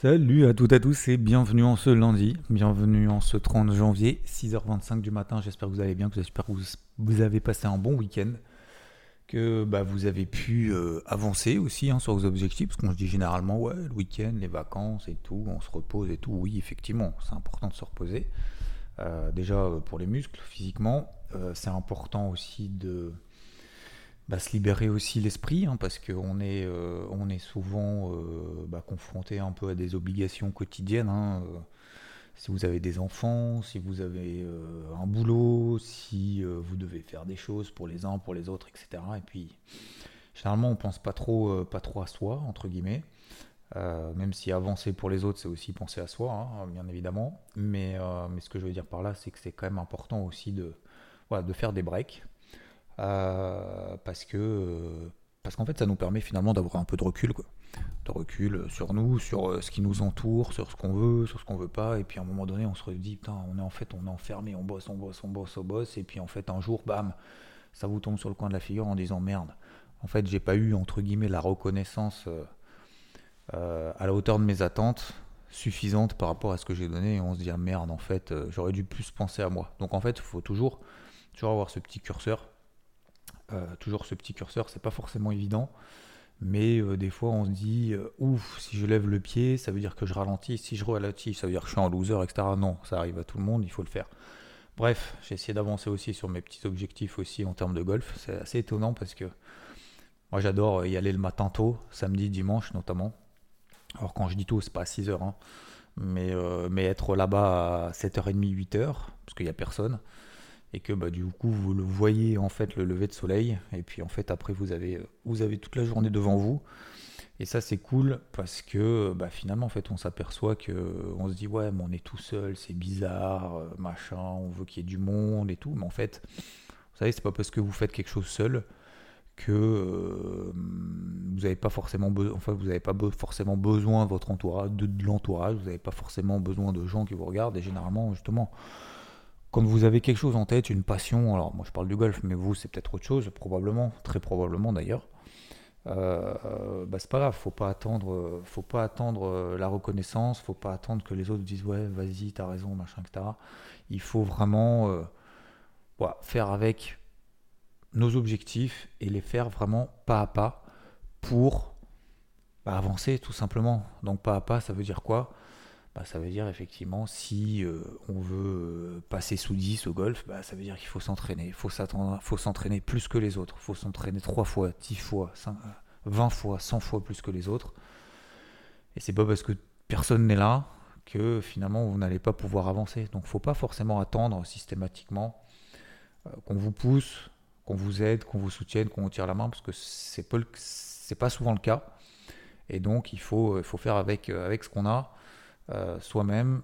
Salut à toutes et à tous et bienvenue en ce lundi, bienvenue en ce 30 janvier, 6h25 du matin. J'espère que vous allez bien, que j'espère que vous, avez passé un bon week-end, que bah, vous avez pu euh, avancer aussi hein, sur vos objectifs, parce qu'on se dit généralement, ouais, le week-end, les vacances et tout, on se repose et tout. Oui, effectivement, c'est important de se reposer. Euh, déjà euh, pour les muscles, physiquement, c'est important aussi de bah, se libérer aussi l'esprit, hein, parce qu'on est, euh, on est souvent euh, bah, confronté un peu à des obligations quotidiennes. hein, euh, si vous avez des enfants, si vous avez un boulot, si vous devez faire des choses pour les uns, pour les autres, etc. Et puis, généralement, on pense pas trop, pas trop à soi, entre guillemets. Même si avancer pour les autres, c'est aussi penser à soi, hein, bien évidemment. Mais, mais ce que je veux dire par là, c'est que c'est quand même important aussi de, voilà, de faire des breaks. Euh, parce que euh, parce qu'en fait, ça nous permet finalement d'avoir un peu de recul. De recul sur nous, sur euh, ce qui nous entoure, sur ce qu'on veut, sur ce qu'on veut pas. Et puis à un moment donné, on se dit, putain, on est en fait, on est enfermé, on bosse, on bosse, on bosse, on bosse. Et puis en fait, un jour, bam, ça vous tombe sur le coin de la figure en disant, merde, en fait, j'ai pas eu, entre guillemets, la reconnaissance. euh, euh, à la hauteur de mes attentes suffisante par rapport à ce que j'ai donné et on se dit ah merde en fait euh, j'aurais dû plus penser à moi donc en fait il faut toujours toujours avoir ce petit curseur Euh, toujours ce petit curseur c'est pas forcément évident. Mais euh, des fois on se dit euh, ouf si je lève le pied ça veut dire que je ralentis. Si je ralentis ça veut dire que je suis en loser etc non ça arrive à tout le monde il faut le faire. Bref j'ai essayé d'avancer aussi sur mes petits objectifs aussi en termes de golf. C'est assez étonnant parce que moi j'adore y aller le matin tôt samedi dimanche notamment. Alors quand je dis tôt, c'est pas à 6h, hein, mais, euh, mais être là-bas à 7h30, 8h, parce qu'il n'y a personne, et que bah, du coup vous le voyez en fait le lever de soleil, et puis en fait après vous avez, vous avez toute la journée devant vous, et ça c'est cool parce que bah, finalement en fait on s'aperçoit que on se dit ouais mais on est tout seul, c'est bizarre, euh, machin, on veut qu'il y ait du monde et tout, mais en fait vous savez c'est pas parce que vous faites quelque chose seul que euh, vous n'avez pas forcément be- enfin vous n'avez pas forcément besoin votre entourage de l'entourage. Vous n'avez pas forcément besoin de gens qui vous regardent. Et généralement justement quand vous avez quelque chose en tête une passion alors moi je parle du golf mais vous c'est peut-être autre chose probablement très probablement d'ailleurs euh, bah c'est pas grave faut pas attendre euh, faut pas attendre euh, la reconnaissance faut pas attendre que les autres disent ouais vas-y t'as raison machin etc il faut vraiment faire avec nos objectifs et les faire vraiment pas à pas pour bah, avancer tout simplement. Donc pas à pas, ça veut dire quoi? Bah, Ça veut dire effectivement si euh, on veut euh, passer sous 10 au golf, bah, ça veut dire qu'il faut s'entraîner. Il faut s'entraîner plus que les autres. Il faut s'entraîner 3 fois, 10 fois, 5, euh, 20 fois, 100 fois plus que les autres. Et c'est pas parce que personne n'est là que finalement vous n'allez pas pouvoir avancer. Donc faut pas forcément attendre systématiquement qu'on vous pousse, qu'on vous aide, qu'on vous soutienne, qu'on vous tire la main, parce que c'est pas, pas souvent le cas. Et donc, il faut, faut faire avec, avec ce qu'on a euh, soi-même.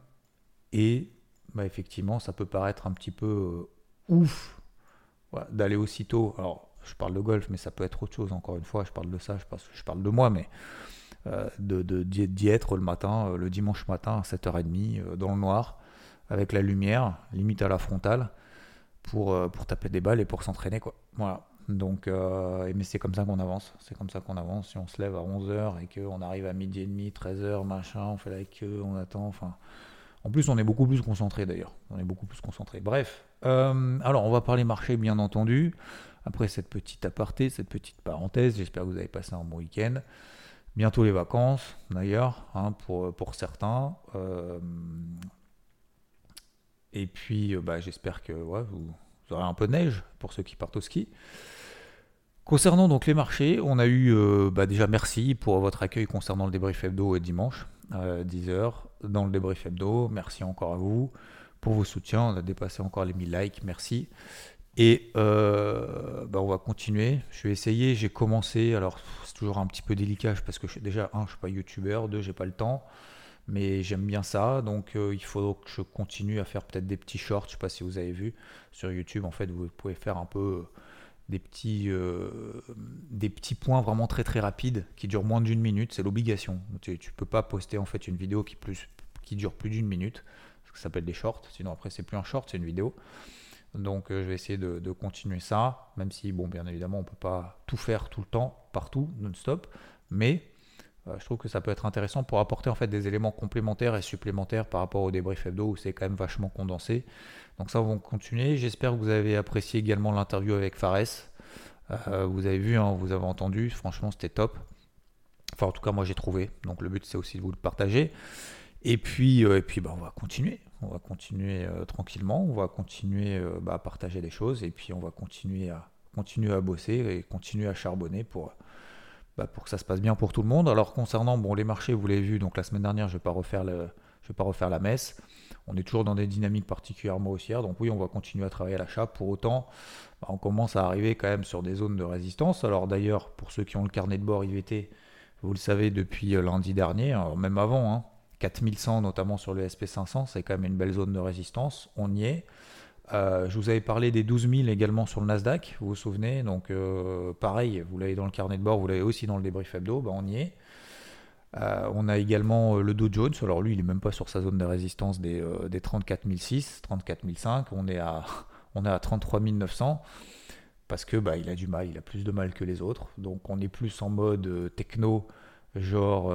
Et bah, effectivement, ça peut paraître un petit peu euh, ouf d'aller aussitôt. Alors, je parle de golf, mais ça peut être autre chose. Encore une fois, je parle de ça, je, parle de moi, mais euh, de, de- d'y d'y être le matin, le dimanche matin à 7h30, euh, dans le noir, avec la lumière, limite à la frontale pour, pour taper des balles et pour s'entraîner quoi. Voilà. Donc euh, mais c'est comme ça qu'on avance, c'est comme ça qu'on avance. Si on se lève à 11h et qu'on arrive à midi et demi, 13h, machin, on fait la queue, on attend, enfin en plus on est beaucoup plus concentré d'ailleurs. On est beaucoup plus concentré. Bref, euh, alors on va parler marché bien entendu. Après cette petite aparté, cette petite parenthèse, j'espère que vous avez passé un bon week-end. Bientôt les vacances, d'ailleurs, hein, pour, pour certains. Euh, et puis, bah, j'espère que vous, un peu de neige pour ceux qui partent au ski. Concernant donc les marchés, on a eu euh, bah, déjà merci pour votre accueil concernant le débrief hebdo et dimanche, euh, 10h dans le débrief hebdo. Merci encore à vous pour vos soutiens. On a dépassé encore les 1000 likes, merci. Et euh, bah, on va continuer. Je vais essayer. J'ai commencé. Alors, c'est toujours un petit peu délicat parce que je, déjà, un, je suis pas youtubeur, deux, j'ai pas le temps. Mais j'aime bien ça, donc il faut que je continue à faire peut-être des petits shorts. Je sais pas si vous avez vu sur YouTube. En fait, vous pouvez faire un peu des petits, des petits points vraiment très très rapides qui durent moins d'une minute. C'est l'obligation. Tu, ne peux pas poster en fait une vidéo qui, qui dure plus d'une minute. Ça s'appelle des shorts. Sinon après c'est plus un short, c'est une vidéo. Donc euh, je vais essayer de, continuer ça, même si, bon, bien évidemment, on ne peut pas tout faire tout le temps, partout, non-stop, mais euh, je trouve que ça peut être intéressant pour apporter en fait des éléments complémentaires et supplémentaires par rapport au débrief hebdo où c'est quand même vachement condensé. Donc ça, on va continuer. J'espère que vous avez apprécié également l'interview avec Fares. Euh, vous avez vu, hein, vous avez entendu, franchement, c'était top. Enfin, en tout cas, moi j'ai trouvé. Donc le but, c'est aussi de vous le partager. Et puis, et puis bah, on va continuer on va continuer euh, tranquillement, on va continuer euh, bah, à partager des choses et puis on va continuer à, continuer à bosser et continuer à charbonner pour, bah, pour que ça se passe bien pour tout le monde. Alors concernant bon, les marchés, vous l'avez vu, donc la semaine dernière, je ne vais, pas refaire vais pas refaire la messe. On est toujours dans des dynamiques particulièrement haussières, donc oui, on va continuer à travailler à l'achat. Pour autant, bah, on commence à arriver quand même sur des zones de résistance. Alors d'ailleurs, pour ceux qui ont le carnet de bord IVT, vous le savez depuis euh, lundi dernier, même avant, hein, 4100 notamment sur le SP500, c'est quand même une belle zone de résistance, on y est. Euh, je vous avais parlé des 12 000 également sur le Nasdaq, vous vous souvenez, donc euh, pareil, vous l'avez dans le carnet de bord, vous l'avez aussi dans le débrief hebdo, bah, on y est. Euh, on a également le Dow Jones, alors lui il n'est même pas sur sa zone de résistance des, des 34 006, 34 005, on est à, on est à 33 900 parce que bah, il a du mal, il a plus de mal que les autres, donc on est plus en mode techno genre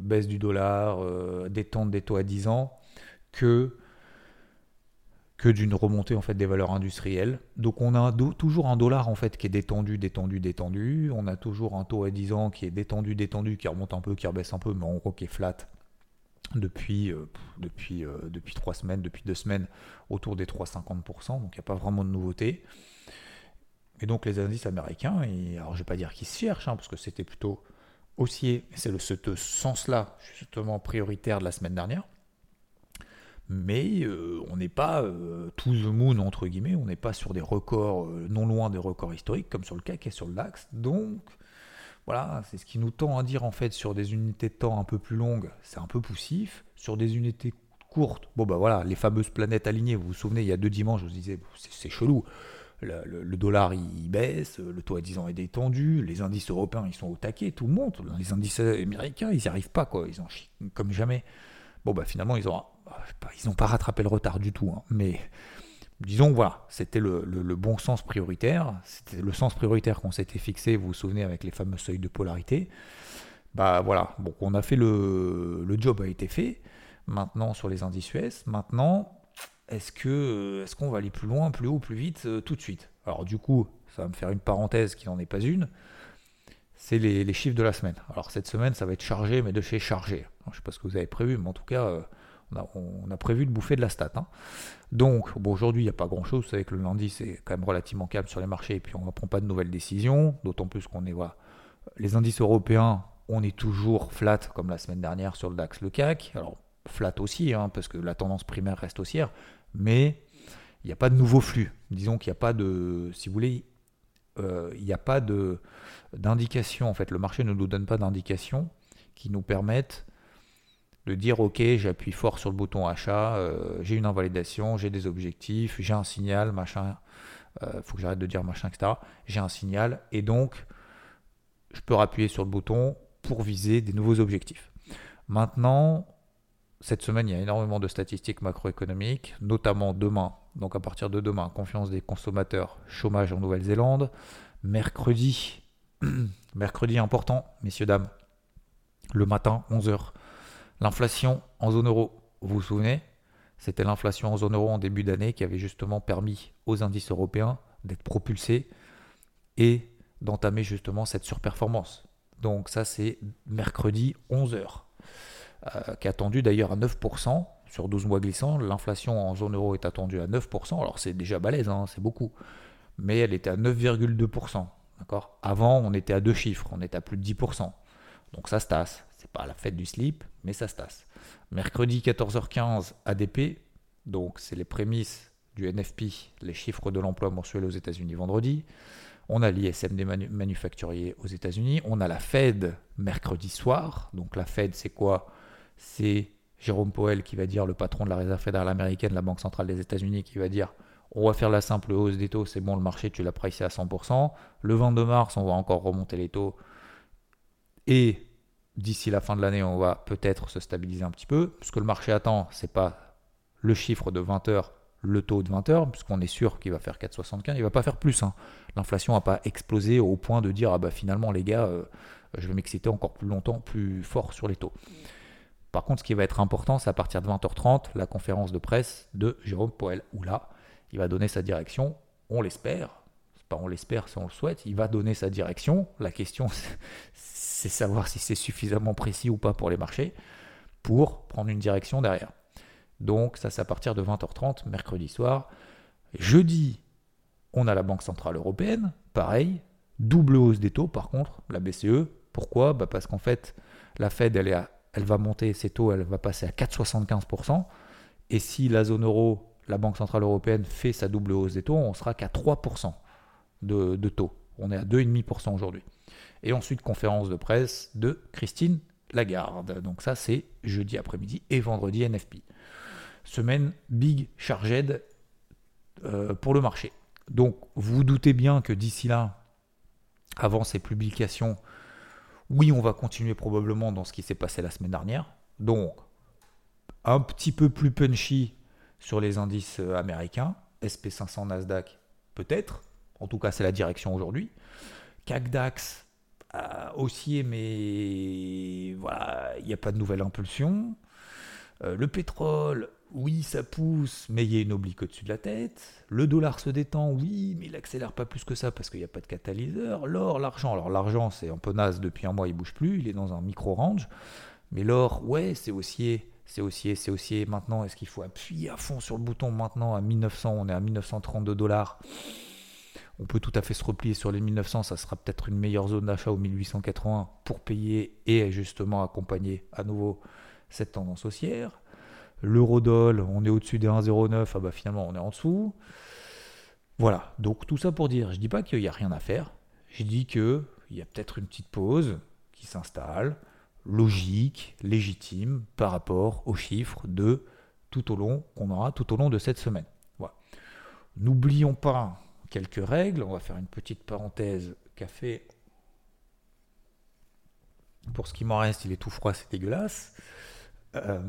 baisse du dollar, euh, détente des taux à 10 ans, que, que d'une remontée en fait des valeurs industrielles. Donc on a toujours un dollar en fait qui est détendu, détendu, détendu. On a toujours un taux à 10 ans qui est détendu, détendu, qui remonte un peu, qui rebaisse un peu, mais en gros qui est flat depuis, euh, depuis, depuis 3 semaines, depuis 2 semaines, autour des 3,50%. Donc il n'y a pas vraiment de nouveauté. Et donc les indices américains, alors je ne vais pas dire qu'ils se cherchent, hein, parce que c'était plutôt haussier, c'est ce sens-là justement prioritaire de la semaine dernière. Mais euh, on n'est pas euh, tout the moon entre guillemets, on n'est pas sur des records euh, non loin des records historiques comme sur le CAC et sur le DAX. Donc voilà, c'est ce qui nous tend à dire en fait sur des unités de temps un peu plus longues, c'est un peu poussif. Sur des unités courtes, bon bah voilà, les fameuses planètes alignées, vous vous souvenez, il y a deux dimanches, je vous disais, c'est chelou le, dollar il baisse, le taux à 10 ans est détendu, les indices européens ils sont au taquet, tout monte, les indices américains ils n'y arrivent pas quoi, ils en chient comme jamais. Bon bah finalement ils ont ils n'ont pas rattrapé le retard du tout, hein. mais disons voilà, c'était le, bon sens prioritaire, c'était le sens prioritaire qu'on s'était fixé, vous vous souvenez avec les fameux seuils de polarité. Bah voilà, bon on a fait le, le job a été fait. Maintenant sur les indices US, maintenant est-ce que est-ce qu'on va aller plus loin, plus haut, plus vite euh, tout de suite? Alors du coup, ça va me faire une parenthèse qui n'en est pas une. C'est les, chiffres de la semaine. Alors cette semaine, ça va être chargé, mais de chez chargé. Je ne sais pas ce que vous avez prévu, mais en tout cas, euh, on, a, prévu de bouffer de la stat. Hein. Donc bon, aujourd'hui, il n'y a pas grand-chose. Vous savez que le lundi, c'est quand même relativement calme sur les marchés, et puis on ne prend pas de nouvelles décisions, d'autant plus qu'on est... Voilà, les indices européens, on est toujours flat comme la semaine dernière sur le DAX, le CAC. Alors flat aussi, hein, parce que la tendance primaire reste haussière, mais il n'y a pas de nouveau flux. Disons qu'il n'y a pas de, si vous voulez, euh, il n'y a pas d'indication. En fait, le marché ne nous donne pas d'indication qui nous permettent de dire ok, j'appuie fort sur le bouton achat, euh, j'ai une invalidation, j'ai des objectifs, j'ai un signal, machin. Euh, faut que j'arrête de dire machin, etc. J'ai un signal et donc je peux appuyer sur le bouton pour viser des nouveaux objectifs. Maintenant, cette semaine, il y a énormément de statistiques macroéconomiques, notamment demain. Donc à partir de demain, confiance des consommateurs, chômage en Nouvelle-Zélande. Mercredi, mercredi important, messieurs, dames, le matin, 11h. L'inflation en zone euro, vous vous souvenez? C'était l'inflation en zone euro en début d'année qui avait justement permis aux indices européens d'être propulsés et d'entamer justement cette surperformance. Donc ça c'est mercredi 11h. Euh, qui est attendu d'ailleurs à 9% sur 12 mois glissants. L'inflation en zone euro est attendue à 9%. Alors c'est déjà balèze, hein, c'est beaucoup. Mais elle était à 9,2%. D'accord? Avant, on était à deux chiffres, on était à plus de 10%. Donc ça se tasse. C'est pas la fête du slip, mais ça se tasse. Mercredi 14h15, ADP. Donc c'est les prémices du NFP, les chiffres de l'emploi mensuel aux États-Unis vendredi. On a l'ISM des manufacturiers aux États-Unis. On a la Fed mercredi soir. Donc la Fed, c'est quoi? C'est Jérôme Powell qui va dire, le patron de la Réserve fédérale américaine, la Banque centrale des États-Unis, qui va dire on va faire la simple hausse des taux, c'est bon, le marché, tu l'as pricé à 100%. Le 22 mars, on va encore remonter les taux. Et d'ici la fin de l'année, on va peut-être se stabiliser un petit peu. Ce que le marché attend, c'est pas le chiffre de 20 heures, le taux de 20 heures, puisqu'on est sûr qu'il va faire 4,75. Il va pas faire plus. Hein. L'inflation n'a pas explosé au point de dire ah bah finalement les gars, euh, je vais m'exciter encore plus longtemps, plus fort sur les taux. Par contre, ce qui va être important, c'est à partir de 20h30, la conférence de presse de Jérôme Poel, où là, il va donner sa direction, on l'espère, on l'espère si on le souhaite, il va donner sa direction. La question, c'est savoir si c'est suffisamment précis ou pas pour les marchés, pour prendre une direction derrière. Donc ça, c'est à partir de 20h30, mercredi soir. Jeudi, on a la Banque Centrale Européenne, pareil, double hausse des taux par contre, la BCE. Pourquoi? Bah Parce qu'en fait, la Fed, elle, elle va monter ses taux, elle va passer à 4,75%. Et si la zone euro la Banque Centrale Européenne fait sa double hausse des taux, on sera qu'à 3% de, taux. On est à 2,5% aujourd'hui. Et ensuite, conférence de presse de Christine Lagarde. Donc ça, c'est jeudi après-midi et vendredi NFP. Semaine big charged euh, pour le marché. Donc vous, vous doutez bien que d'ici là, avant ces publications, oui, on va continuer probablement dans ce qui s'est passé la semaine dernière. Donc, un petit peu plus punchy sur les indices euh, américains. SP500 Nasdaq, peut-être. En tout cas, c'est la direction aujourd'hui. CAC DAX oscillé, mais voilà, il n'y a pas de nouvelle impulsion. Euh, le pétrole, oui, ça pousse, mais il y a une oblique au-dessus de la tête. Le dollar se détend, oui, mais il accélère pas plus que ça parce qu'il n'y a pas de catalyseur. L'or, l'argent, alors l'argent, c'est un peu naze depuis un mois, il bouge plus, il est dans un micro-range. Mais l'or, ouais, c'est haussier c'est haussier, c'est haussier. Maintenant, est-ce qu'il faut appuyer à fond sur le bouton maintenant à 1900 On est à 1932 dollars? On peut tout à fait se replier sur les 1900, ça sera peut-être une meilleure zone d'achat au 1880 pour payer et justement accompagner à nouveau cette tendance haussière. L'eurodoll, on est au-dessus des 1,09, ah bah finalement on est en dessous. Voilà, donc tout ça pour dire, je dis pas qu'il n'y a rien à faire, je dis qu'il y a peut-être une petite pause qui s'installe, logique, légitime par rapport aux chiffres de tout au long qu'on aura tout au long de cette semaine. Voilà. N'oublions pas quelques règles. On va faire une petite parenthèse café. Pour ce qui m'en reste, il est tout froid, c'est dégueulasse. Euh,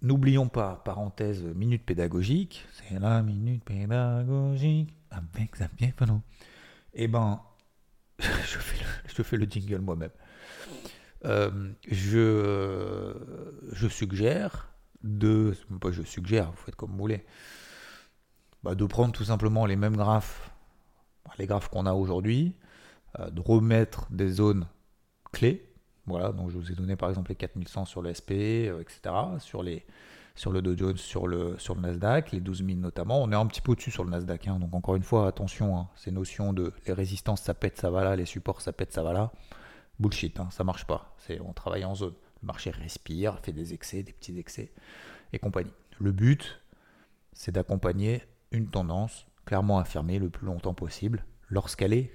n'oublions pas, parenthèse, minute pédagogique. C'est la minute pédagogique avec Xavier Eh ben, je fais le, fais le jingle moi-même. Euh, je, je suggère de. Pas je suggère, vous faites comme vous voulez. Bah, de prendre tout simplement les mêmes graphes, les graphes qu'on a aujourd'hui, euh, de remettre des zones clés. Voilà, donc je vous ai donné par exemple les 4100 sur le SP, euh, etc. Sur, les, sur le Dow Jones, sur le, Nasdaq, les 12 000 notamment. On est un petit peu au-dessus sur le Nasdaq. Hein. donc encore une fois, attention, hein, ces notions de les résistances ça pète, ça va là, les supports ça pète, ça va là bullshit, hein, ça marche pas. C'est, on travaille en zone. Le marché respire, fait des excès, des petits excès et compagnie. Le but, c'est d'accompagner une tendance clairement affirmée le plus longtemps possible lorsqu'elle est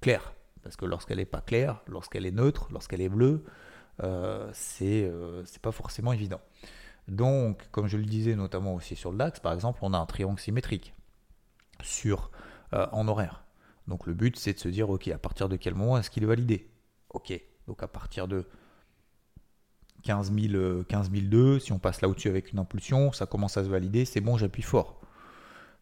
claire. Parce que lorsqu'elle n'est pas claire, lorsqu'elle est neutre, lorsqu'elle est bleue, euh, c'est, euh, c'est pas forcément évident. Donc, comme je le disais notamment aussi sur DAX, par exemple, on a un triangle symétrique sur, euh, en horaire. Donc le but, c'est de se dire, ok, à partir de quel moment est-ce qu'il est validé? Ok, donc à partir de 15 002, si on passe là au-dessus avec une impulsion, ça commence à se valider, c'est bon, j'appuie fort.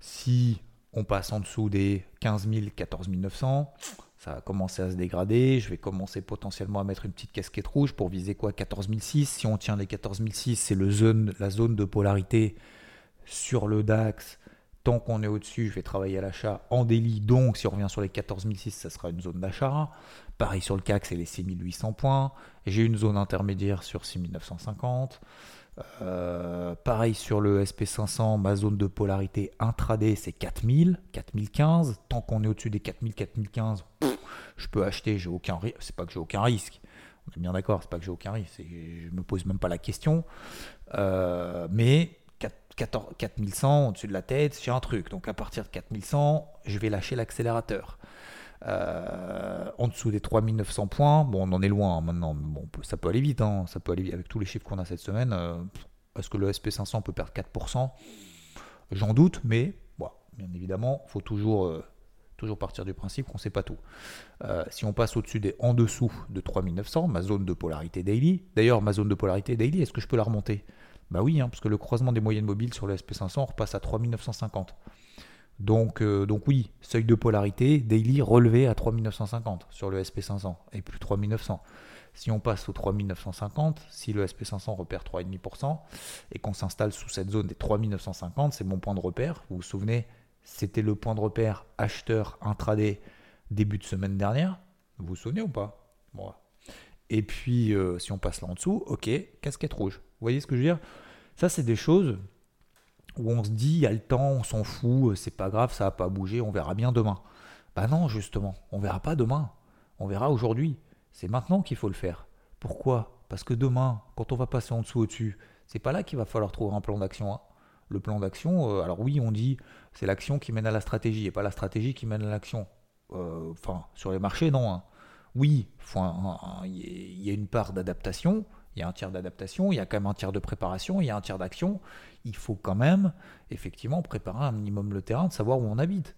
Si on passe en dessous des 15 000, 14 900, ça va commencer à se dégrader. Je vais commencer potentiellement à mettre une petite casquette rouge pour viser quoi? 14 006. Si on tient les 14 006, c'est zone, la zone de polarité sur le DAX. Tant qu'on est au-dessus, je vais travailler à l'achat en délit. Donc, si on revient sur les 14 006, ça sera une zone d'achat. Pareil sur le CAC, c'est les 6800 points. J'ai une zone intermédiaire sur 6950. Euh, pareil sur le SP500, ma zone de polarité intraday, c'est 4000, 4015. Tant qu'on est au-dessus des 4000, 4015, je peux acheter, j'ai aucun risque. C'est pas que j'ai aucun risque. On est bien d'accord, c'est pas que j'ai aucun risque. Je me pose même pas la question. Euh, mais 4100 au-dessus de la tête, j'ai un truc. Donc à partir de 4100, je vais lâcher l'accélérateur. Euh, en dessous des 3900 points, bon, on en est loin hein, maintenant. Bon, ça peut aller vite, hein. ça peut aller vite avec tous les chiffres qu'on a cette semaine. Euh, est-ce que le SP500 peut perdre 4% J'en doute, mais bon, bien évidemment, faut toujours, euh, toujours partir du principe qu'on ne sait pas tout. si on passe au-dessus des en dessous de 3900, ma zone de polarité daily, d'ailleurs, ma zone de polarité daily, est-ce que je peux la remonter? Bah oui, hein, parce que le croisement des moyennes mobiles sur le SP500 repasse à 3950. Donc, euh, donc oui, seuil de polarité, daily relevé à 3950 sur le SP500 et plus 3900. Si on passe au 3950, si le SP500 repère 3,5% et qu'on s'installe sous cette zone des 3950, c'est mon point de repère. Vous vous souvenez, c'était le point de repère acheteur intraday début de semaine dernière. Vous vous souvenez ou pas? Bon. Et puis, euh, si on passe là en dessous, ok, casquette rouge. Vous voyez ce que je veux dire? Ça, c'est des choses où on se dit, il y a le temps, on s'en fout, c'est pas grave, ça va pas bouger, on verra bien demain. Bah non, justement, on verra pas demain, on verra aujourd'hui. C'est maintenant qu'il faut le faire. Pourquoi? Parce que demain, quand on va passer en dessous au-dessus, c'est pas là qu'il va falloir trouver un plan d'action. Hein. Le plan d'action, euh, alors oui, on dit c'est l'action qui mène à la stratégie et pas la stratégie qui mène à l'action. Euh, enfin, sur les marchés, non. Hein. Oui, il y a une part d'adaptation, il y a un tiers d'adaptation, il y a quand même un tiers de préparation, il y a un tiers d'action. Il faut quand même, effectivement, préparer un minimum le terrain, de savoir où on habite.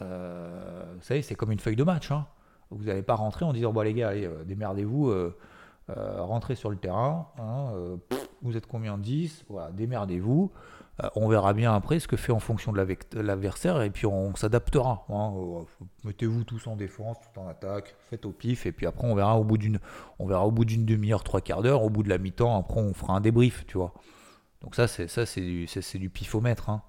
Euh, vous savez, c'est comme une feuille de match. Hein. Vous n'allez pas rentrer en disant, bon les gars, allez, euh, démerdez-vous, euh, rentrez sur le terrain. Hein, vous êtes combien 10 Voilà, démerdez-vous. Euh, on verra bien après ce que fait en fonction de l'adversaire et puis on s'adaptera. Hein. Euh, mettez-vous tous en défense, tout en attaque, faites au pif et puis après on verra au bout d'une, on verra au bout d'une demi-heure, trois quarts d'heure, au bout de la mi-temps, après on fera un débrief, tu vois. Donc ça c'est ça c'est du, du pifomètre. Hein.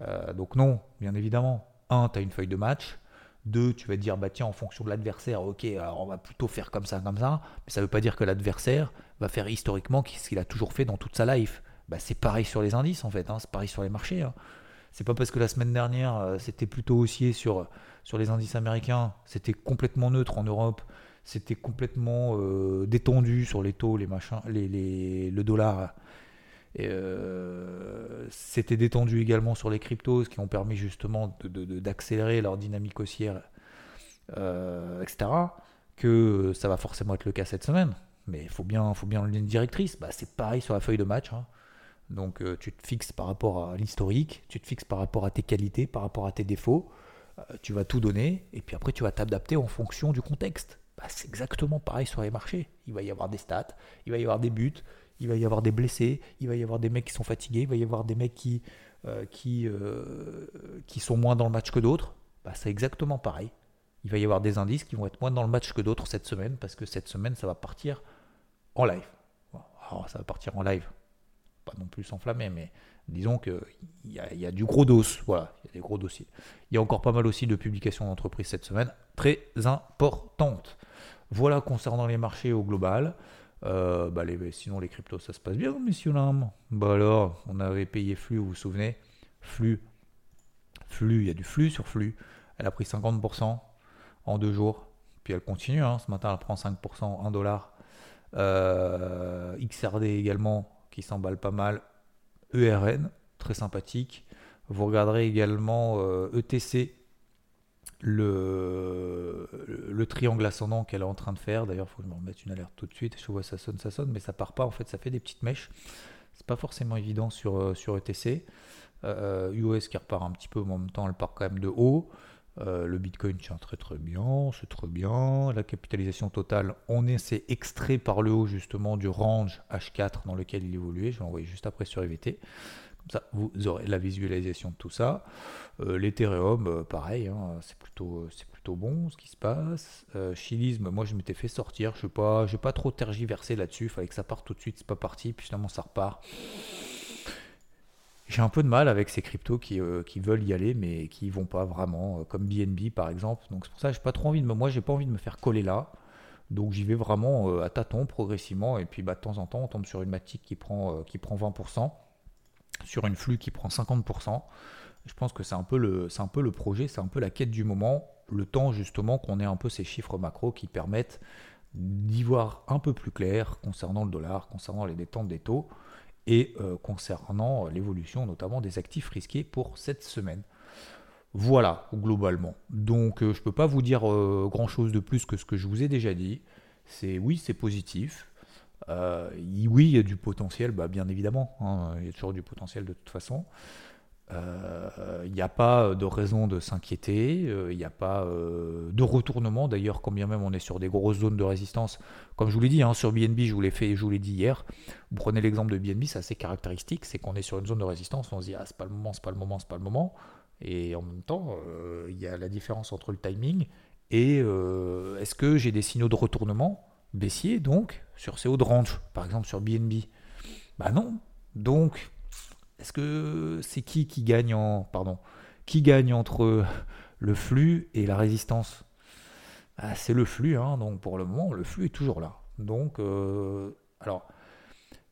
Euh, donc non, bien évidemment. Un, tu as une feuille de match. Deux, tu vas te dire, bah tiens, en fonction de l'adversaire, ok, alors on va plutôt faire comme ça, comme ça. Mais ça ne veut pas dire que l'adversaire va faire historiquement ce qu'il a toujours fait dans toute sa life. Bah, c'est pareil sur les indices en fait, hein, c'est pareil sur les marchés. Hein. C'est pas parce que la semaine dernière euh, c'était plutôt haussier sur, sur les indices américains, c'était complètement neutre en Europe, c'était complètement euh, détendu sur les taux, les machins, les, le dollar. Euh, c'était détendu également sur les cryptos, qui ont permis justement d'accélérer leur dynamique haussière, etc. Que ça va forcément être le cas cette semaine. Mais il faut bien, faut bien une ligne directrice. Bah, c'est pareil sur la feuille de match. Hein. Donc euh, tu te fixes par rapport à l'historique, tu te fixes par rapport à tes qualités, par rapport à tes défauts, euh, tu vas tout donner, et puis après tu vas t'adapter en fonction du contexte. Bah, c'est exactement pareil sur les marchés. Il va y avoir des stats, il va y avoir des buts, il va y avoir des blessés, il va y avoir des mecs qui sont fatigués, il va y avoir des mecs qui, euh, sont moins dans le match que d'autres. Bah, c'est exactement pareil. Il va y avoir des indices qui vont être moins dans le match que d'autres cette semaine, parce que cette semaine, ça va partir en live. Alors, ça va partir en live pas non plus s'enflammer, mais disons qu'il y, y a du gros dos, voilà, il y a des gros dossiers. Il y a encore pas mal aussi de publications d'entreprises cette semaine, très importantes. Voilà concernant les marchés au global. Euh, bah sinon les cryptos ça se passe bien messieurs dames. Bah alors on avait payé flux vous vous souvenez? Flux flux il y a du flux sur flux elle a pris 50% en deux jours puis elle continue hein. ce matin elle prend 5% 1 dollar XRD également qui s'emballe pas mal. ERN, très sympathique. Vous regarderez également ETC, e le, le triangle ascendant qu'elle est en train de faire. D'ailleurs, il faut que je me remette une alerte tout de suite. Je vois ça sonne, ça sonne, mais ça part pas. En fait, ça fait des petites mèches. C'est pas forcément évident sur, euh, sur ETC. Euh, UOS qui repart un petit peu, mais en même temps, elle part quand même de haut. Euh, le Bitcoin tient très très bien, c'est très bien. La capitalisation totale, on essaie extrait par le haut justement du range H4 dans lequel il évoluait. Je vais l'envoyer juste après sur EVT. Comme ça, vous aurez la visualisation de tout ça. Euh, L'Ethereum, euh, pareil, hein, c'est plutôt, c'est plutôt bon ce qui se passe. Chilisme, moi je m'étais fait sortir. Je n'ai pas, pas trop tergiversé là-dessus. Fallait que ça parte tout de suite, c'est pas parti. Puis finalement ça repart j'ai un peu de mal avec ces cryptos qui, euh, qui, veulent y aller mais qui vont pas vraiment, euh, comme BNB par exemple. Donc c'est pour ça que j'ai pas trop envie de me, moi j'ai pas envie de me faire coller là. Donc j'y vais vraiment euh, à tâtons progressivement et puis bah, de temps en temps on tombe sur une matique qui prend, qui prend 20%, sur une flux qui prend 50%. Je pense que c'est un, peu le, c'est un peu le projet, c'est un peu la quête du moment, le temps justement qu'on ait un peu ces chiffres macro qui permettent d'y voir un peu plus clair concernant le dollar, concernant les détentes des taux et concernant l'évolution notamment des actifs risqués pour cette semaine. Voilà, globalement. Donc je ne peux pas vous dire grand-chose de plus que ce que je vous ai déjà dit. C'est oui, c'est positif. oui, il y a du potentiel, bah, bien évidemment. Hein, il y a toujours du potentiel de toute façon. Il euh, n'y a pas de raison de s'inquiéter, il euh, n'y a pas euh, de retournement. D'ailleurs, quand bien même on est sur des grosses zones de résistance, comme je vous l'ai dit, hein, sur BNB, je vous l'ai fait, je vous l'ai dit hier. Vous prenez l'exemple de BNB, c'est assez caractéristique, c'est qu'on est sur une zone de résistance, on se dit ah c'est pas le moment, c'est pas le moment, c'est pas le moment, et en même temps, il y a la différence entre le timing et est-ce que j'ai des signaux de retournement baissier donc sur ces hauts de par exemple sur BNB Bah non, donc est-ce que c'est qui qui gagne en pardon qui gagne entre le flux et la résistance? Bah, C'est le flux, hein, donc pour le moment le flux est toujours là. Donc euh, alors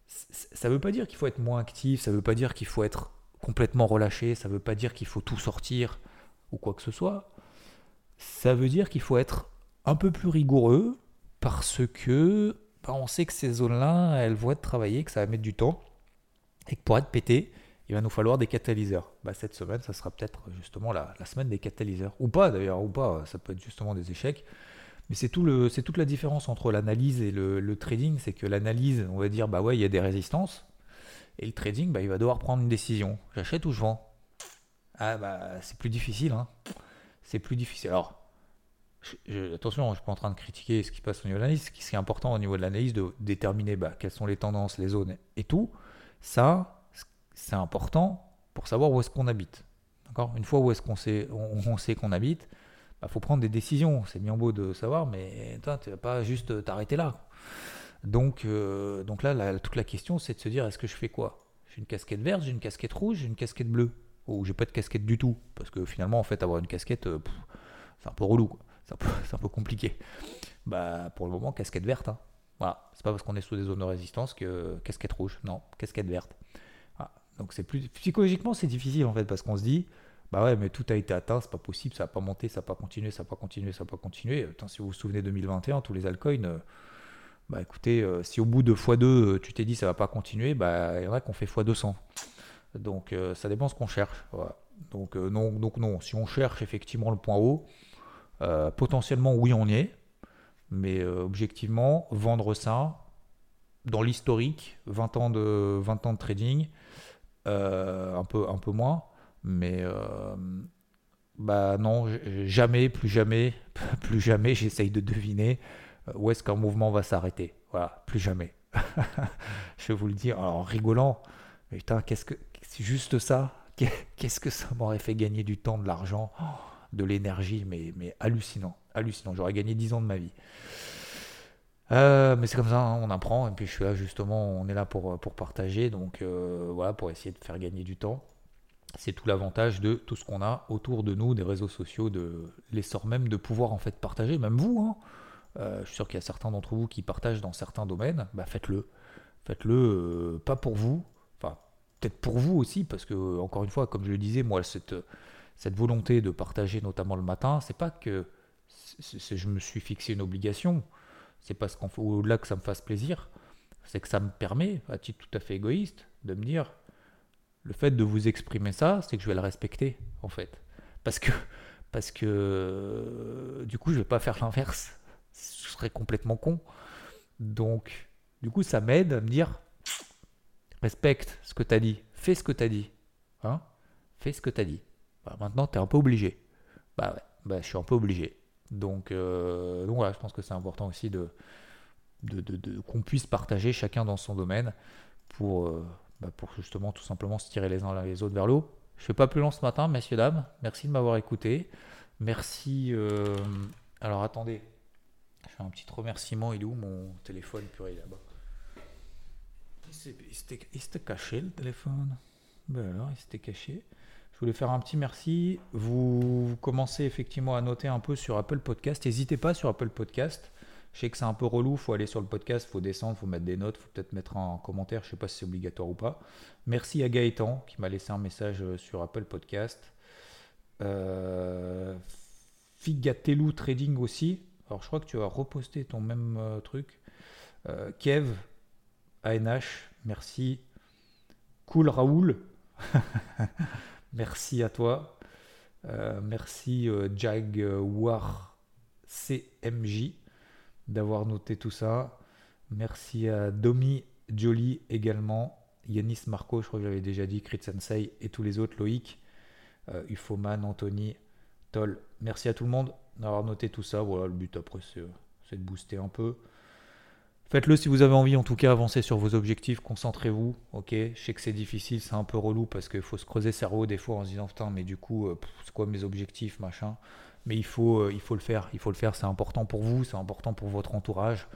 ça ne veut pas dire qu'il faut être moins actif, ça ne veut pas dire qu'il faut être complètement relâché, ça ne veut pas dire qu'il faut tout sortir ou quoi que ce soit. Ça veut dire qu'il faut être un peu plus rigoureux parce que bah, on sait que ces zones-là, elles vont être travaillées, que ça va mettre du temps et que pour être pété, il va nous falloir des catalyseurs. Bah, cette semaine, ça sera peut-être justement la, semaine des catalyseurs. Ou pas d'ailleurs, ou pas, ça peut être justement des échecs. Mais c'est tout toute la différence entre l'analyse et le, trading, c'est que l'analyse, on va dire, bah ouais, il y a des résistances. Et le trading, bah, il va devoir prendre une décision. J'achète ou je vends? Ah bah c'est plus difficile. Hein. C'est plus difficile. Alors, attention, je ne suis pas en train de critiquer ce qui passe au niveau de l'analyse. Ce qui est important au niveau de l'analyse, de déterminer bah, quelles sont les tendances, les zones et tout. Ça, c'est important pour savoir où est-ce qu'on habite. Une fois où est-ce qu'on sait, on, sait qu'on habite, il bah, faut prendre des décisions. C'est bien beau de savoir, mais tu ne vas pas juste t'arrêter là. Donc, euh, donc là, toute la question, c'est de se dire est-ce que je fais quoi? J'ai une casquette verte, j'ai une casquette rouge, j'ai une casquette bleue. Ou j'ai pas de casquette du tout. Parce que finalement, en fait, avoir une casquette, euh, c'est un peu relou. C'est un, peu compliqué. Bah, pour le moment, casquette verte. Hein. Voilà. C'est pas parce qu'on est sous des zones de résistance que casquette rouge. Non, casquette verte. Donc psychologiquement c'est difficile en fait parce qu'on se dit bah ouais mais tout a été atteint, c'est pas possible, ça va pas monter, ça va pas continuer, ça va pas continuer, ça va pas continuer. si vous vous souvenez 2021, tous les altcoins, euh, bah écoutez, euh, si au bout de x2 euh, tu t'es dit ça va pas continuer, bah il y en a qu'on fait x200. Donc ça dépend ce qu'on cherche. Donc non, non, si on cherche effectivement le point haut, potentiellement oui on y est, mais objectivement vendre ça dans l'historique, 20 ans de 20 ans de trading un, peu, un peu moins. Mais euh, bah non, jamais, plus jamais, plus jamais, j'essaye de deviner euh, où est-ce qu'un mouvement va s'arrêter. Voilà, plus jamais. je vais vous le dire en rigolant. Mais putain, qu'est-ce que c'est juste ça? Qu'est-ce que ça m'aurait fait gagner du temps, de l'argent, de l'énergie, mais, mais hallucinant, hallucinant. J'aurais gagné 10 ans de ma vie. Euh, mais c'est comme ça, hein, on apprend. Et puis je suis là justement, on est là pour, pour partager. Donc euh, voilà, pour essayer de faire gagner du temps. C'est tout l'avantage de tout ce qu'on a autour de nous, des réseaux sociaux, de l'essor même de pouvoir en fait partager, même vous. Hein. Euh, je suis sûr qu'il y a certains d'entre vous qui partagent dans certains domaines. Bah faites-le. Faites-le, pas pour vous, enfin peut-être pour vous aussi, parce que encore une fois, comme je le disais, moi cette, cette volonté de partager notamment le matin, c'est pas que je me suis fixé une obligation c'est parce qu'au au-delà que ça me fasse plaisir, c'est que ça me permet, à titre tout à fait égoïste, de me dire le fait de vous exprimer ça, c'est que je vais le respecter, en fait. Parce que, parce que du coup, je vais pas faire l'inverse. Ce serait complètement con. Donc, du coup, ça m'aide à me dire respecte ce que tu dit, fais ce que tu dit. Hein fais ce que tu as dit. Bah, maintenant, tu es un peu obligé. Bah ouais, bah, je suis un peu obligé. Donc, euh, donc je pense que c'est important aussi de, de, qu'on puisse partager chacun dans son domaine pour, euh, bah, pour justement tout simplement se tirer les uns les autres vers l'eau. Je ne fais pas plus long ce matin, messieurs, dames. Merci de m'avoir écouté. Merci. Euh, alors attendez, je fais un petit remerciement. Il est où mon téléphone purée là-bas? Il s'était caché le téléphone. Ben alors, il s'était caché voulais faire un petit merci. Vous commencez effectivement à noter un peu sur Apple Podcast. N'hésitez pas sur Apple Podcast. Je sais que c'est un peu relou, il faut aller sur le podcast, il faut descendre, il faut mettre des notes, il faut peut-être mettre un commentaire, je ne sais pas si c'est obligatoire ou pas. Merci à Gaëtan qui m'a laissé un message euh, sur Apple Podcast. Euh, Trading aussi. Alors je crois que tu as reposté ton même euh, truc. Euh, Kev, ANH, merci. Cool Raoul. merci à toi. Euh, merci euh, Jaguar CMJ d'avoir noté tout ça. Merci à Domi Jolie également. Yanis Marco, je crois que j'avais déjà dit, Crit Sensei et tous les autres, Loïc, euh, Ufoman, Anthony, Toll. Merci à tout le monde d'avoir noté tout ça. Voilà, le but après, c'est de booster un peu. Faites-le si vous avez envie, en tout cas, avancez sur vos objectifs, concentrez-vous. Ok, je sais que c'est difficile, c'est un peu relou parce qu'il faut se creuser le cerveau des fois en se disant putain, mais du coup, euh, c'est quoi mes objectifs, machin. Mais il faut, euh, il faut le faire, il faut le faire, c'est important pour vous, c'est important pour votre entourage.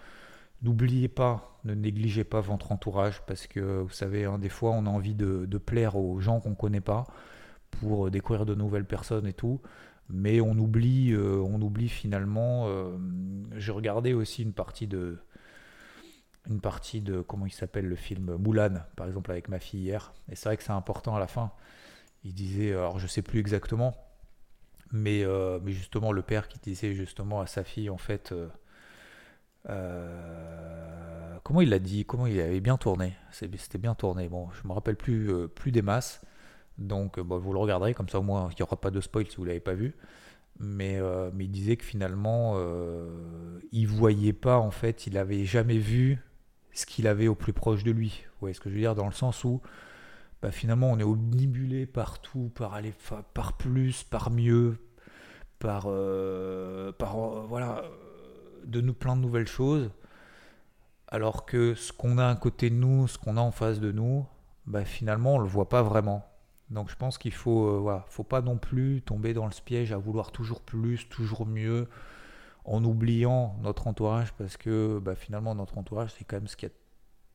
N'oubliez pas, ne négligez pas votre entourage parce que vous savez, hein, des fois, on a envie de, plaire aux gens qu'on ne connaît pas pour découvrir de nouvelles personnes et tout. Mais on oublie, euh, on oublie finalement. J'ai regardé aussi une partie de une partie de, comment il s'appelle le film Moulin, par exemple, avec ma fille hier. Et c'est vrai que c'est important à la fin. Il disait, alors je sais plus exactement, mais, euh, mais justement le père qui disait justement à sa fille, en fait, euh, euh, comment il l'a dit, comment il avait bien tourné. C'était bien tourné. Bon, je me rappelle plus, plus des masses. Donc bon, vous le regarderez, comme ça au moins il n'y aura pas de spoil si vous ne l'avez pas vu. Mais, mais, il disait que finalement, euh, il voyait pas, en fait, il avait jamais vu ce qu'il avait au plus proche de lui. Vous voyez ce que je veux dire? Dans le sens où bah, finalement on est omnibulé partout, par aller par plus, par mieux, par, euh, par euh, voilà, de nous plein de nouvelles choses. Alors que ce qu'on a à côté de nous, ce qu'on a en face de nous, bah, finalement on le voit pas vraiment. Donc je pense qu'il faut, euh, voilà, faut pas non plus tomber dans le piège à vouloir toujours plus, toujours mieux en oubliant notre entourage parce que bah, finalement notre entourage c'est quand même ce qui est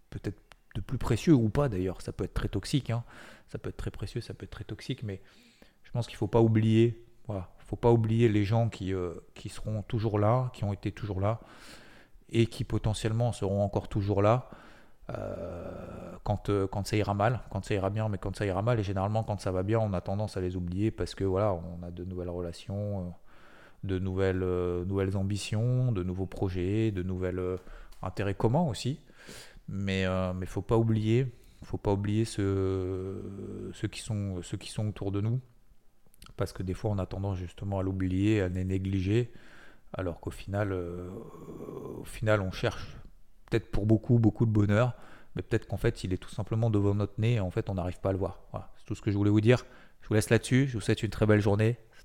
peut-être de plus précieux ou pas d'ailleurs. Ça peut être très toxique hein. ça peut être très précieux ça peut être très toxique mais je pense qu'il faut pas oublier voilà. Faut pas oublier les gens qui, euh, qui seront toujours là qui ont été toujours là et qui potentiellement seront encore toujours là euh, quand, euh, quand ça ira mal, quand ça ira bien, mais quand ça ira mal, et généralement quand ça va bien, on a tendance à les oublier parce que voilà, on a de nouvelles relations, de nouvelles, euh, nouvelles ambitions, de nouveaux projets, de nouvelles euh, intérêts communs aussi. Mais euh, ne faut pas oublier, faut pas oublier ceux, qui sont, ceux qui sont autour de nous. Parce que des fois, on a tendance justement à l'oublier, à les négliger. Alors qu'au final, au final, on cherche peut-être pour beaucoup, beaucoup de bonheur. Mais peut-être qu'en fait, il est tout simplement devant notre nez et en fait, on n'arrive pas à le voir. Voilà, c'est tout ce que je voulais vous dire. Je vous laisse là-dessus. Je vous souhaite une très belle journée.